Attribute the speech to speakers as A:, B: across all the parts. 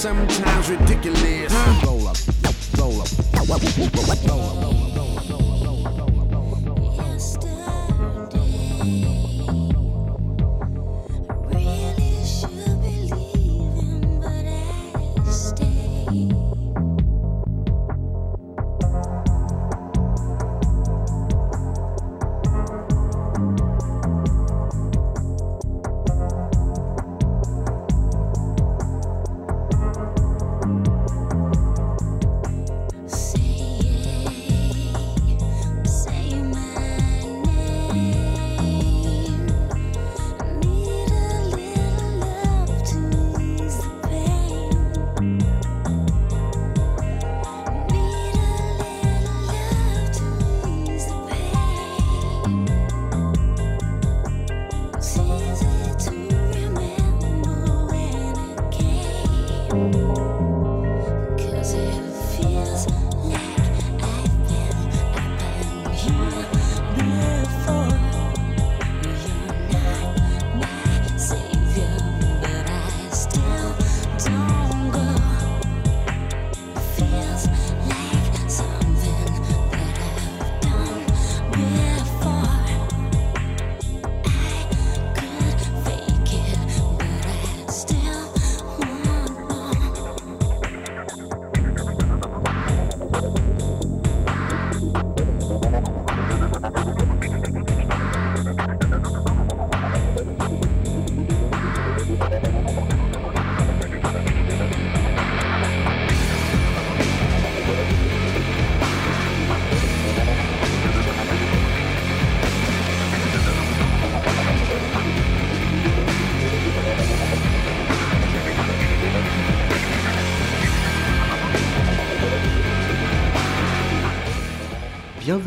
A: sometimes ridiculous. Roll up, roll up, roll up.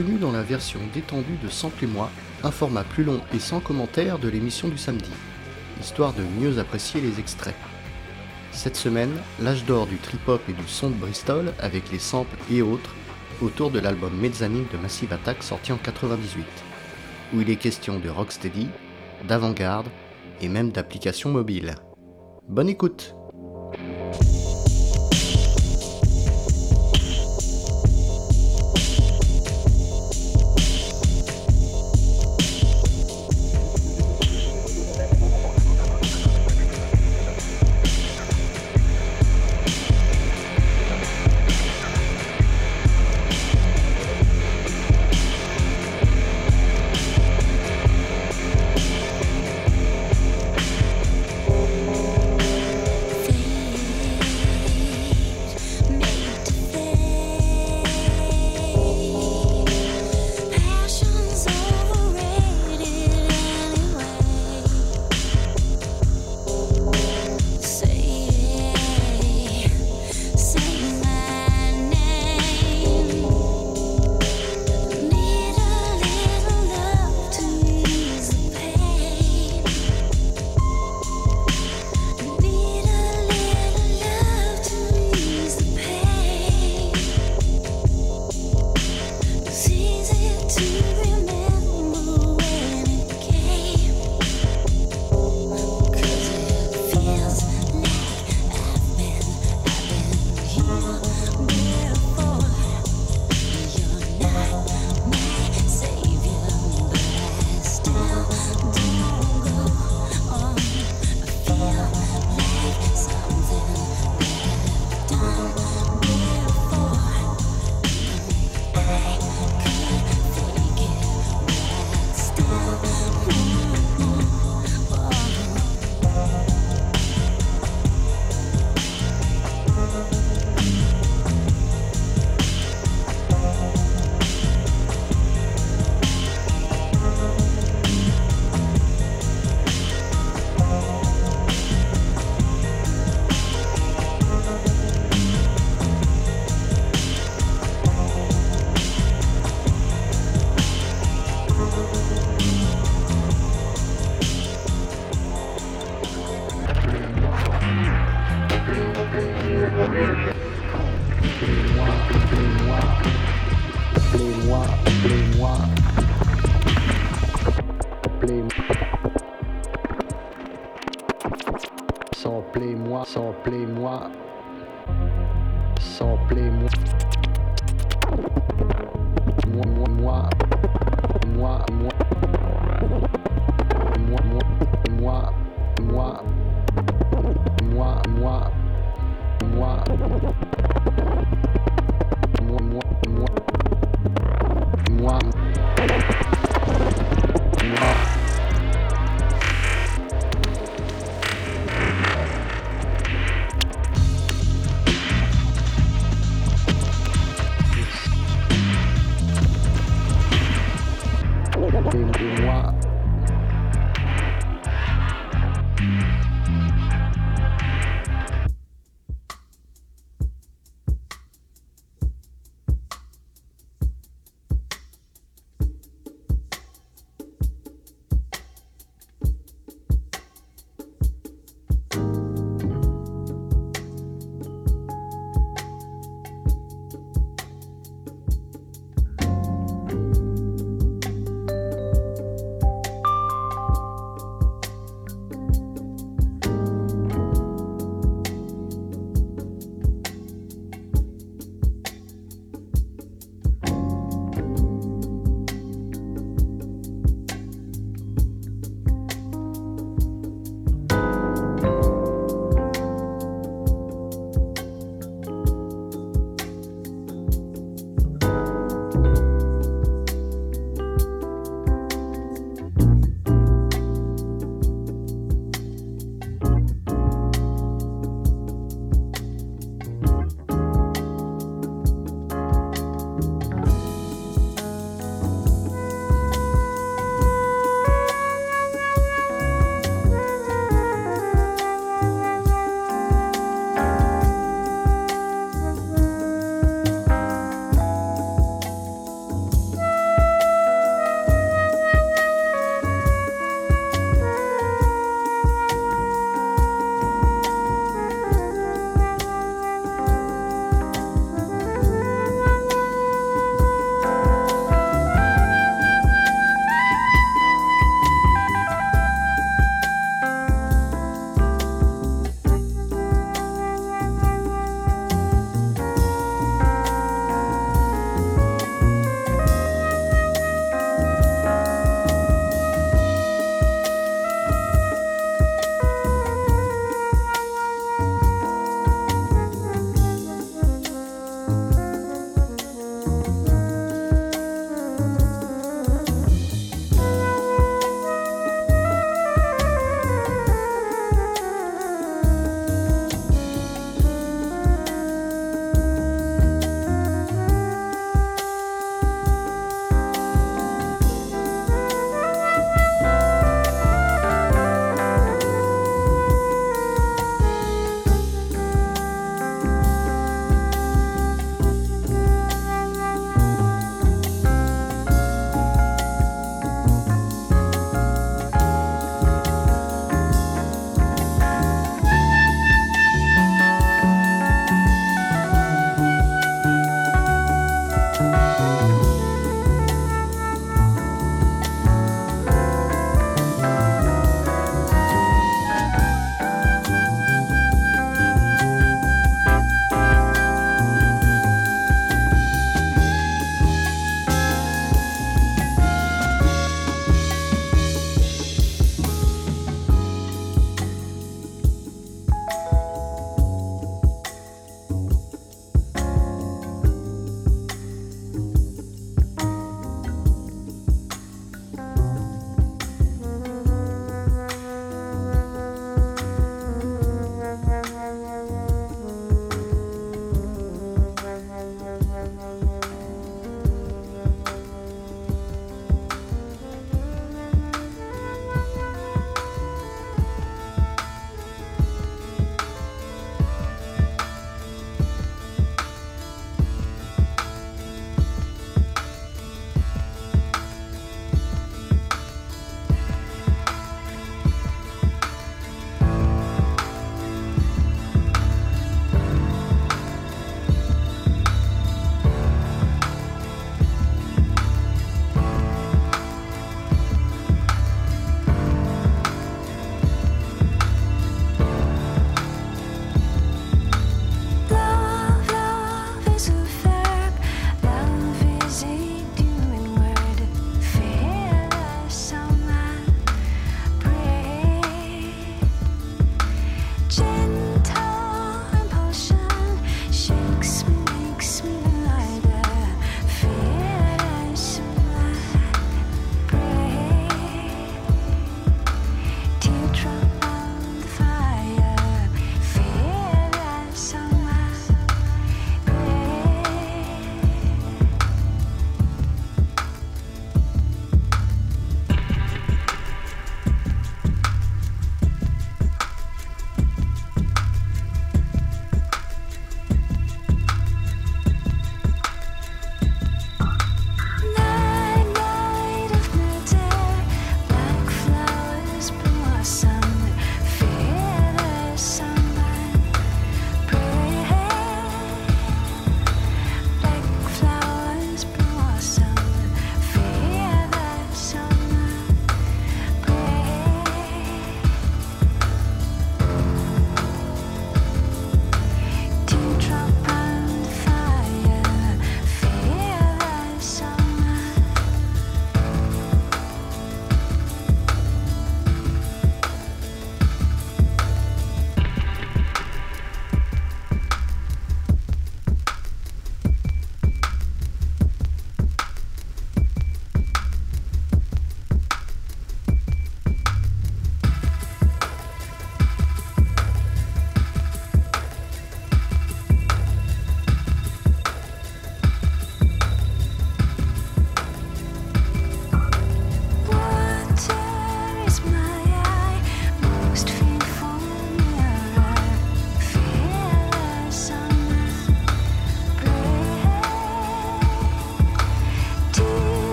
B: Bienvenue dans la version détendue de Sample et moi, un format plus long et sans commentaire de l'émission du samedi, histoire de mieux apprécier les extraits. Cette semaine, l'âge d'or du trip-hop et du son de Bristol avec les samples et autres autour de l'album Mezzanine de Massive Attack sorti en 98, où il est question de rocksteady, d'avant-garde et même d'applications mobiles. Bonne écoute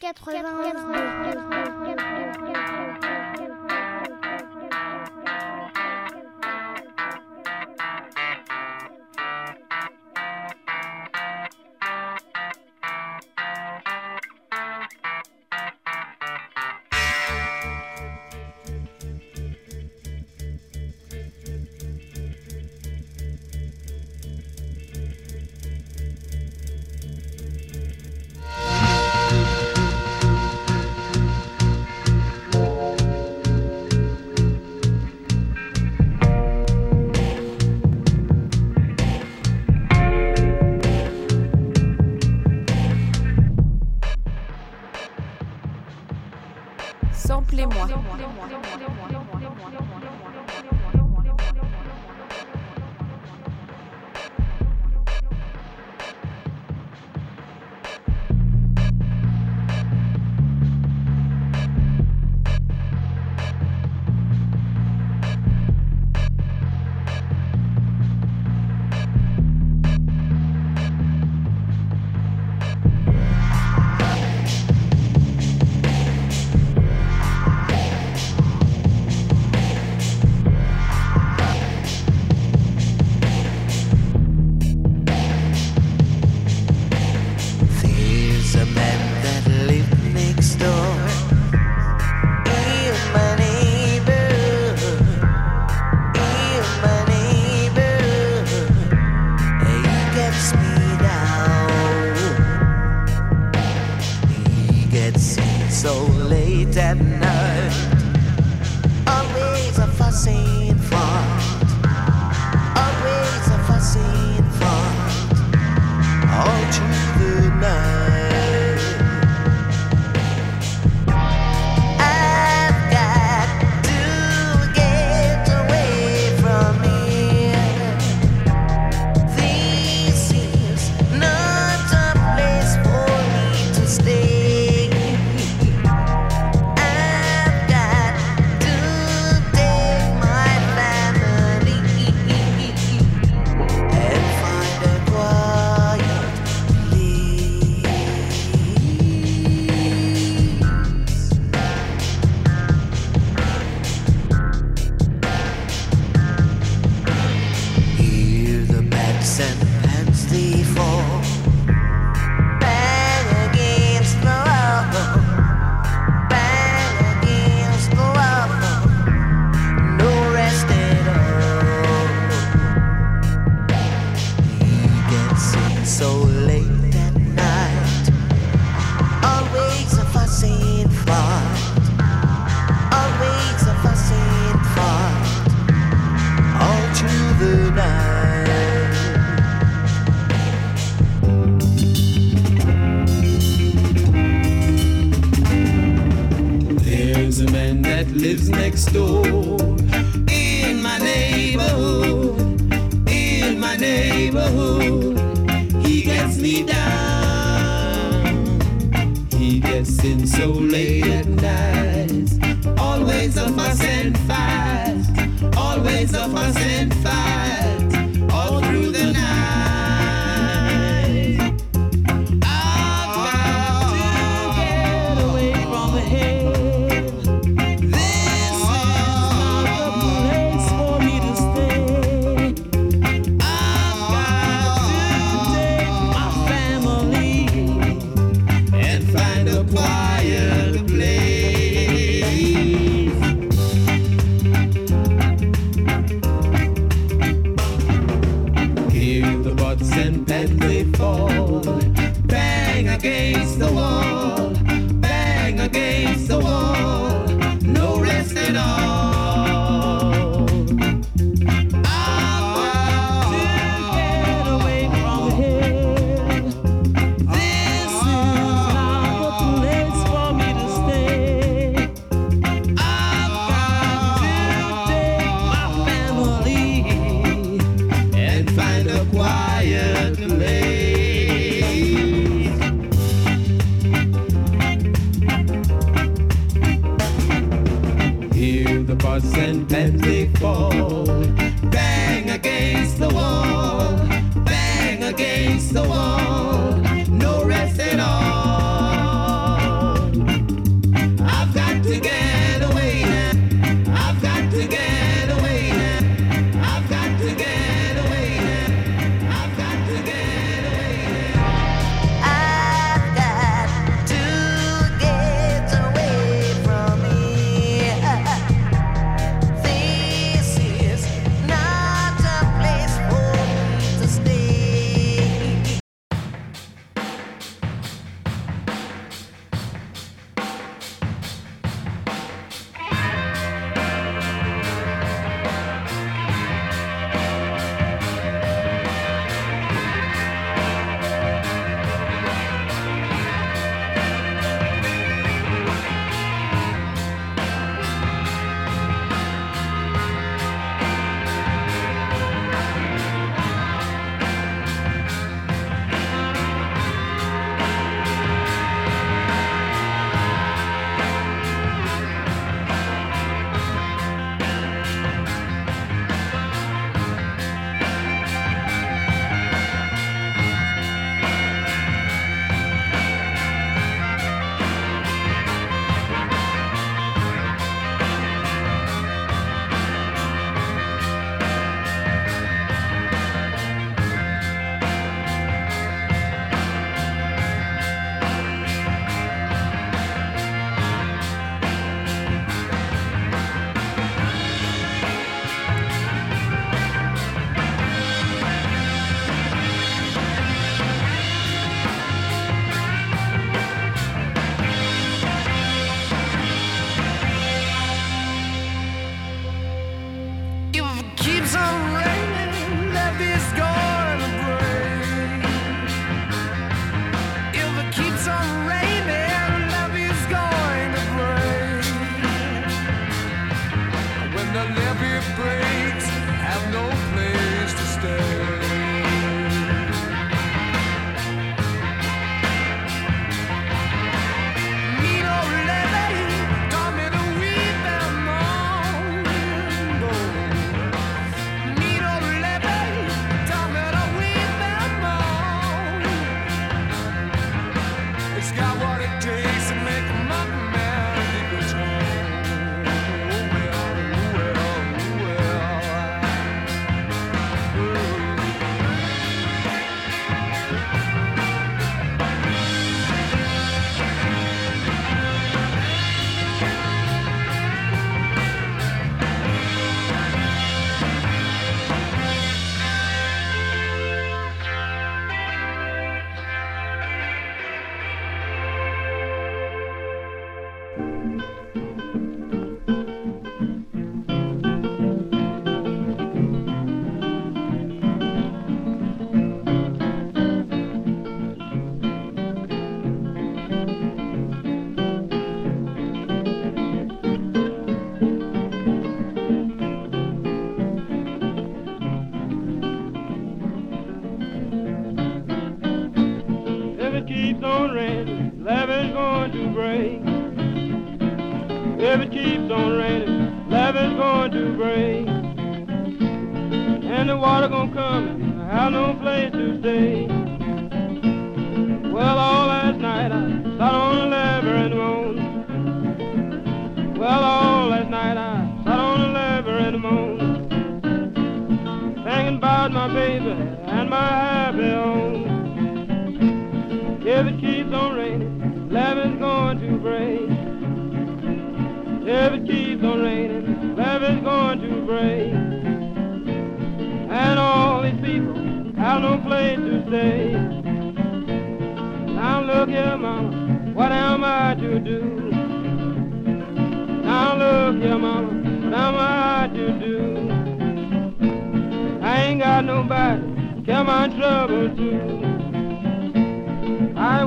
C: 92.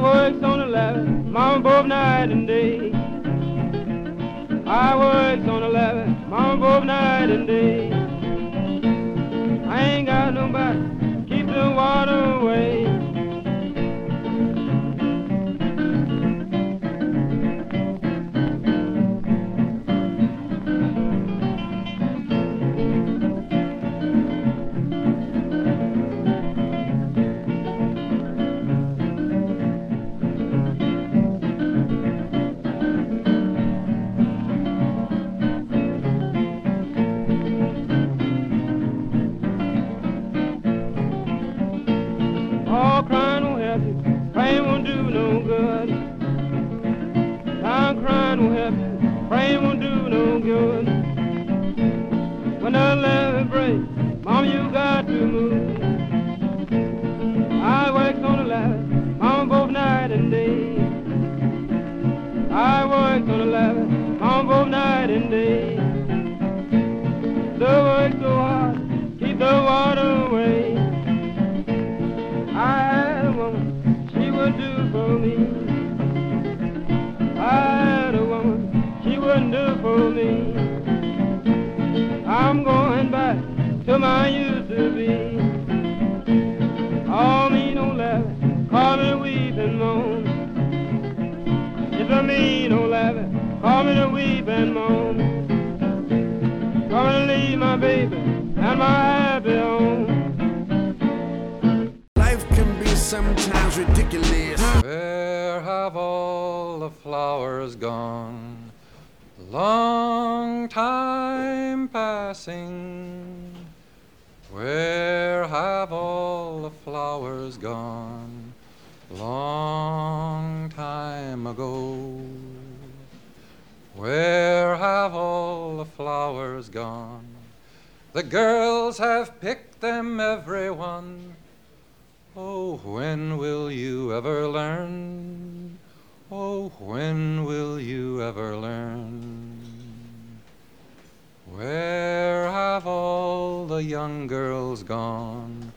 C: Works on the ladder, mama, both night and day. I works on the ladder, mama, both night and day. I ain't got nobody keep the water away. No good. If I mean call me to weep and moan. Come and leave my baby and my happy home.
A: Life can be sometimes ridiculous.
D: Where have all the flowers gone? Long time passing. Where have all the flowers gone? Long time ago. Where have all the flowers gone? The girls have picked them, every one. Oh, when will you ever learn? Oh, when will you ever learn? Where have all the young girls gone?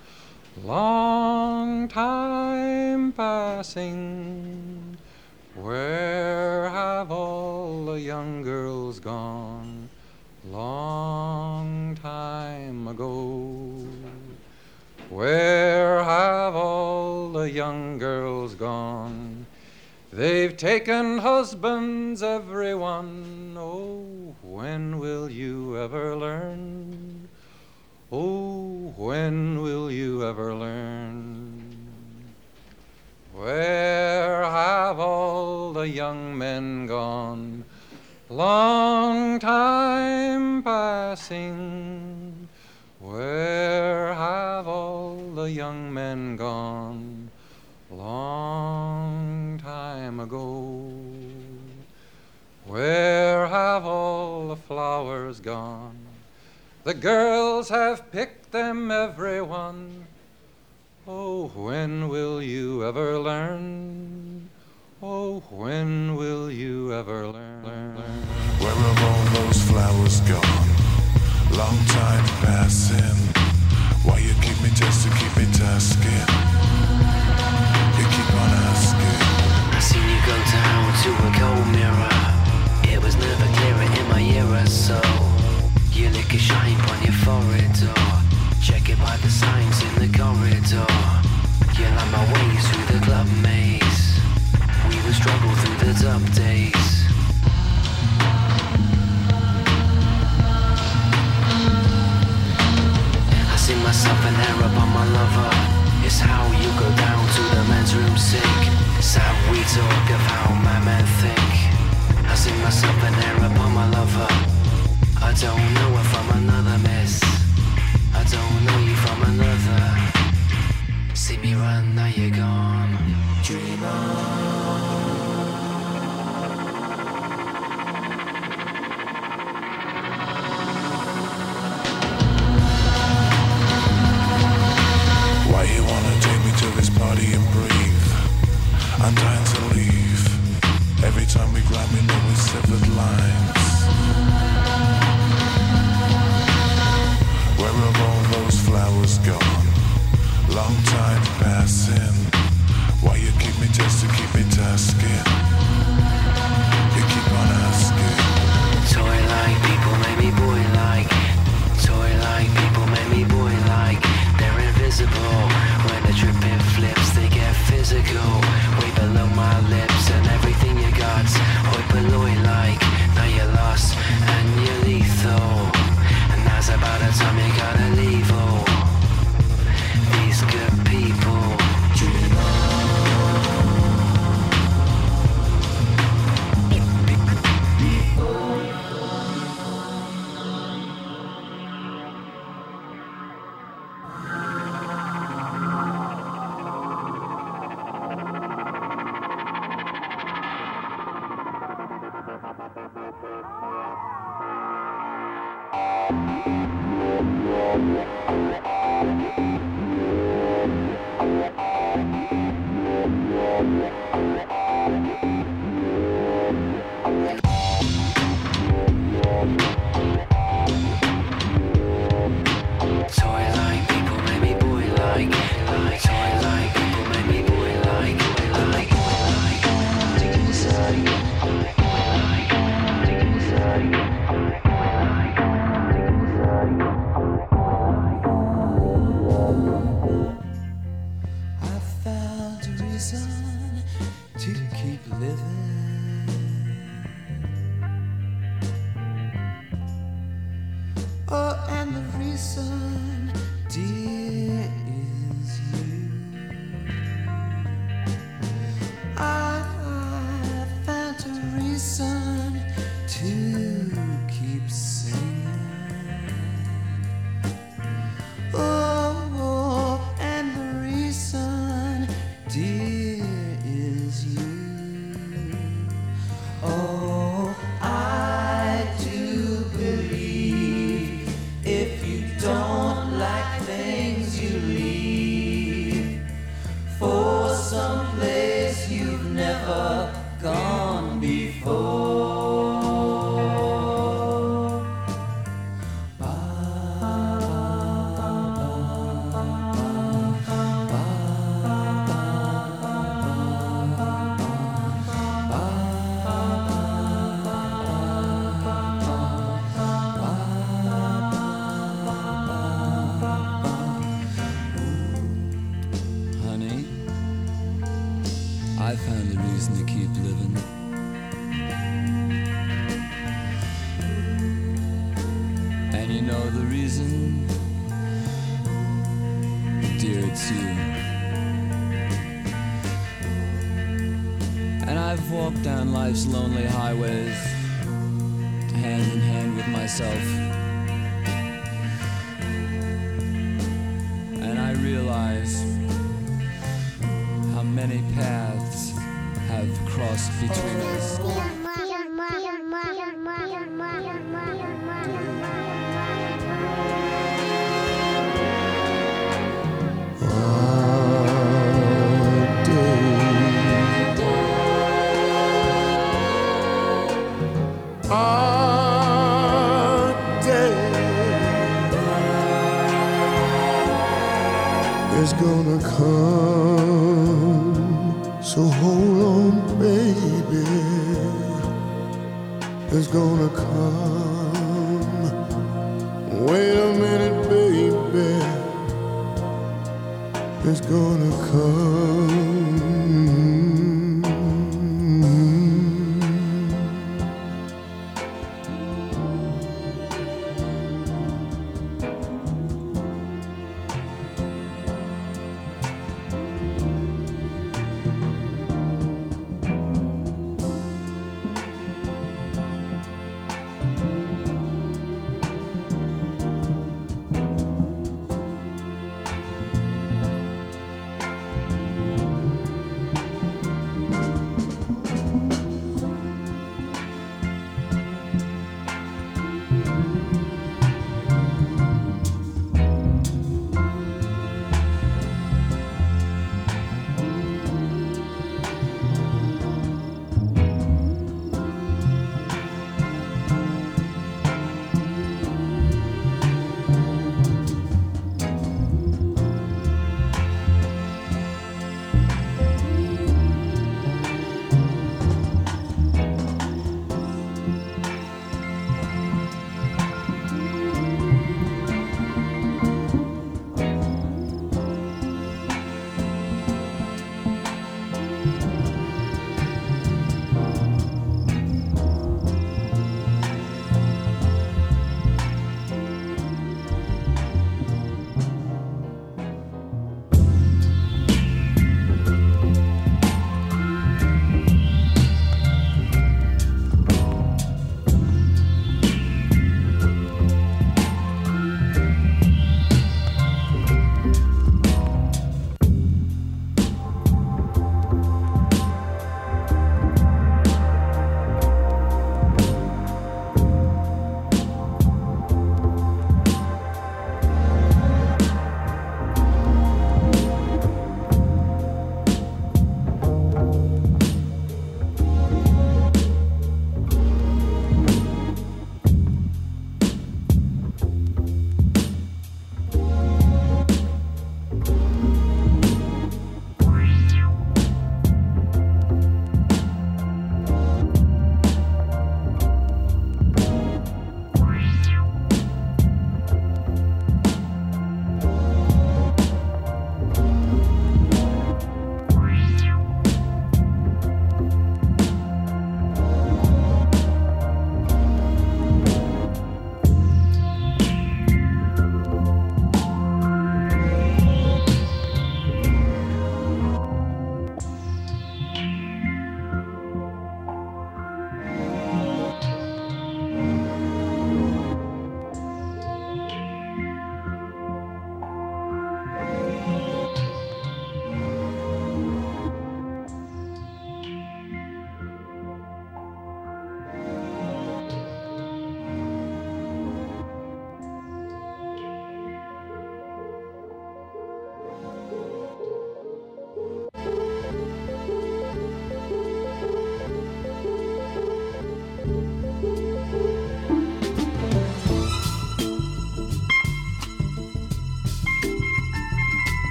D: Long time passing. Where have all the young girls gone? Long time ago. Where have all the young girls gone? They've taken husbands, everyone. Oh, when will you ever learn? Oh, when will you ever learn? Where have all the young men gone? Long time passing. Where have all the young men gone? Long time ago. Where have all the flowers gone? The girls have picked them, everyone. Oh, when will you ever learn? Oh, when will you ever learn?
E: Where have all those flowers gone? Long time passing. Why you keep me testing, keep me tasking? You keep on
F: don't
G: life's lonely highways, hand in hand with myself.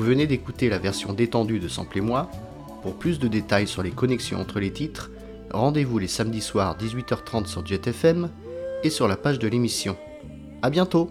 E: Vous
B: venez d'écouter la version détendue de Sample et moi. Pour plus de détails sur les connexions entre les titres, rendez-vous les samedis soirs 18h30 sur JetFM et sur la page de l'émission. A bientôt